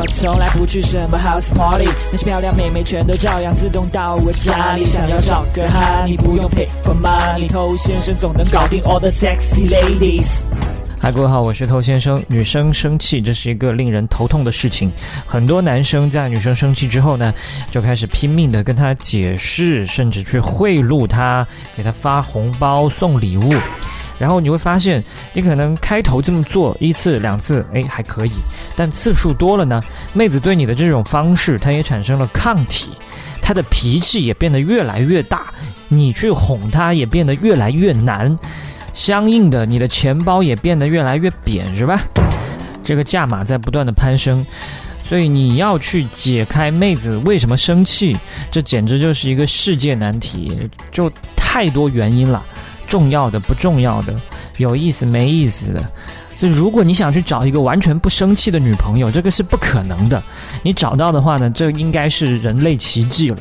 我从来不去什么 house party，那些漂亮妹妹全都照样自动到我家里。想要找个哈，你不用 pay for money，偷先生总能搞定 all the sexy ladies。嗨，各位好，我是头先生。女生生气，这是一个令人头痛的事情。很多男生在女生生气之后呢，就开始拼命的跟她解释，甚至去贿赂她，给她发红包、送礼物。然后你会发现，你可能开头这么做一次两次，哎，还可以。但次数多了呢，妹子对你的这种方式，她也产生了抗体，她的脾气也变得越来越大，你去哄她也变得越来越难。相应的，你的钱包也变得越来越扁，是吧？这个价码在不断的攀升，所以你要去解开妹子为什么生气，这简直就是一个世界难题，就太多原因了，重要的、不重要的，有意思没意思的。所以，如果你想去找一个完全不生气的女朋友，这个是不可能的。你找到的话呢，这应该是人类奇迹了。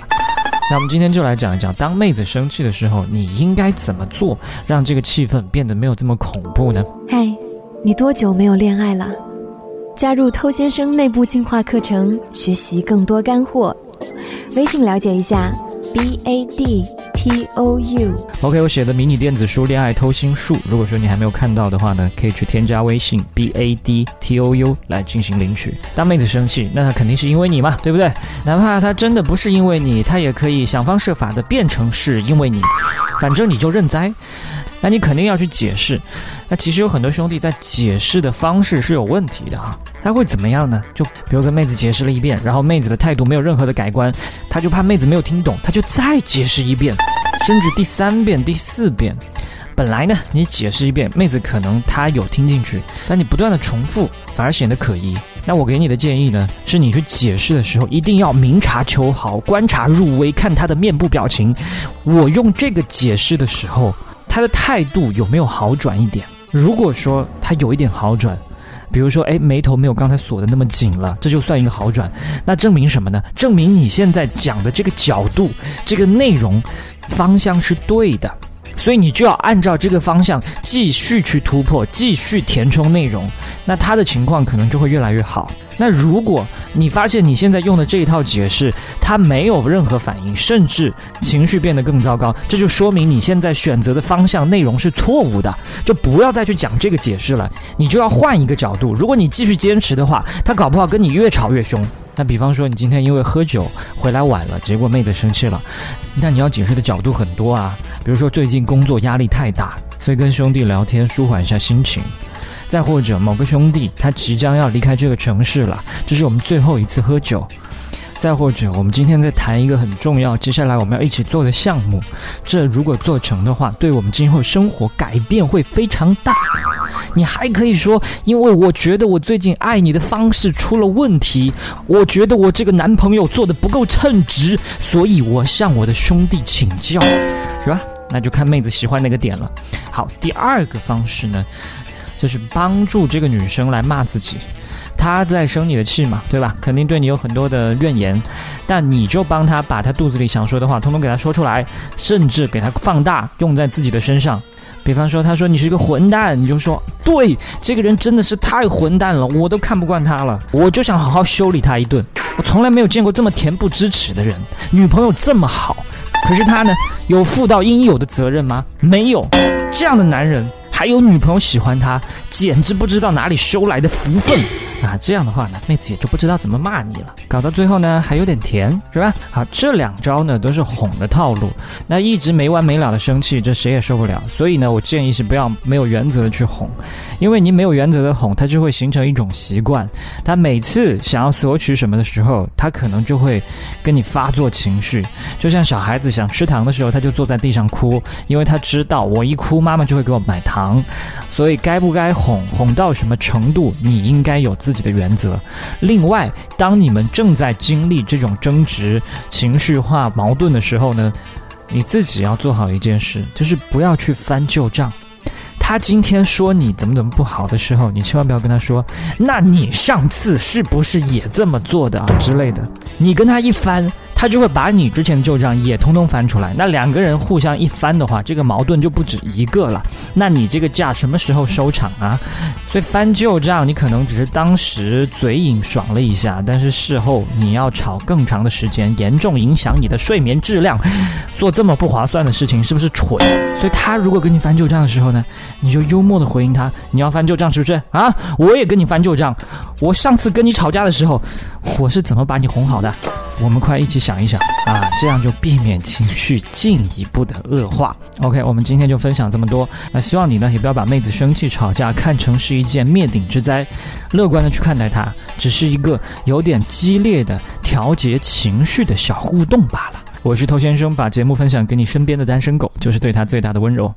那我们今天就来讲一讲，当妹子生气的时候，你应该怎么做，让这个气氛变得没有这么恐怖呢？嗨，你多久没有恋爱了？加入偷先生内部进化课程，学习更多干货。微信了解一下，b a d t o u。OK，我写的迷你电子书《恋爱偷心术》，如果说你还没有看到的话呢，可以去添加微信 b a d t o u 来进行领取。当妹子生气，那她肯定是因为你嘛，对不对？哪怕她真的不是因为你，她也可以想方设法的变成是因为你，反正你就认栽。那你肯定要去解释。那其实有很多兄弟在解释的方式是有问题的啊。他会怎么样呢？就比如跟妹子解释了一遍，然后妹子的态度没有任何的改观，他就怕妹子没有听懂，他就再解释一遍，甚至第三遍、第四遍。本来呢，你解释一遍，妹子可能她有听进去，但你不断的重复，反而显得可疑。那我给你的建议呢，是你去解释的时候，一定要明察秋毫，观察入微，看她的面部表情。我用这个解释的时候，她的态度有没有好转一点？如果说她有一点好转，比如说，哎，眉头没有刚才锁的那么紧了，这就算一个好转。那证明什么呢？证明你现在讲的这个角度、这个内容方向是对的，所以你就要按照这个方向继续去突破，继续填充内容。那他的情况可能就会越来越好。那如果你发现你现在用的这一套解释，他没有任何反应，甚至情绪变得更糟糕，这就说明你现在选择的方向内容是错误的，就不要再去讲这个解释了，你就要换一个角度。如果你继续坚持的话，他搞不好跟你越吵越凶。那比方说，你今天因为喝酒回来晚了，结果妹子生气了，那你要解释的角度很多啊。比如说最近工作压力太大，所以跟兄弟聊天舒缓一下心情。再或者某个兄弟他即将要离开这个城市了，这是我们最后一次喝酒。再或者我们今天在谈一个很重要，接下来我们要一起做的项目，这如果做成的话，对我们今后生活改变会非常大。你还可以说，因为我觉得我最近爱你的方式出了问题，我觉得我这个男朋友做的不够称职，所以我向我的兄弟请教，是吧？那就看妹子喜欢哪个点了。好，第二个方式呢？就是帮助这个女生来骂自己，她在生你的气嘛，对吧？肯定对你有很多的怨言，但你就帮她把她肚子里想说的话通通给她说出来，甚至给她放大用在自己的身上。比方说，他说你是一个混蛋，你就说对，这个人真的是太混蛋了，我都看不惯他了，我就想好好修理他一顿。我从来没有见过这么恬不知耻的人，女朋友这么好，可是他呢，有负到应有的责任吗？没有，这样的男人。还有女朋友喜欢他，简直不知道哪里收来的福分啊！这样的话呢，妹子也就不知道怎么骂你了。搞到最后呢，还有点甜，是吧？好，这两招呢都是哄的套路。那一直没完没了的生气，这谁也受不了。所以呢，我建议是不要没有原则的去哄，因为你没有原则的哄，他就会形成一种习惯。他每次想要索取什么的时候，他可能就会跟你发作情绪，就像小孩子想吃糖的时候，他就坐在地上哭，因为他知道我一哭，妈妈就会给我买糖。所以该不该哄，哄到什么程度，你应该有自己的原则。另外，当你们正在经历这种争执、情绪化矛盾的时候呢，你自己要做好一件事，就是不要去翻旧账。他今天说你怎么怎么不好的时候，你千万不要跟他说：“那你上次是不是也这么做的啊？”之类的。你跟他一翻。他就会把你之前的旧账也通通翻出来。那两个人互相一翻的话，这个矛盾就不止一个了。那你这个架什么时候收场啊？所以翻旧账，你可能只是当时嘴瘾爽了一下，但是事后你要吵更长的时间，严重影响你的睡眠质量。做这么不划算的事情，是不是蠢？所以他如果跟你翻旧账的时候呢，你就幽默的回应他：“你要翻旧账是不是啊？我也跟你翻旧账。我上次跟你吵架的时候，我是怎么把你哄好的？我们快一起想一想啊，这样就避免情绪进一步的恶化。OK，我们今天就分享这么多。那希望你呢，也不要把妹子生气吵架看成是一件灭顶之灾，乐观的去看待它，只是一个有点激烈的调节情绪的小互动罢了。我是头先生，把节目分享给你身边的单身狗，就是对他最大的温柔。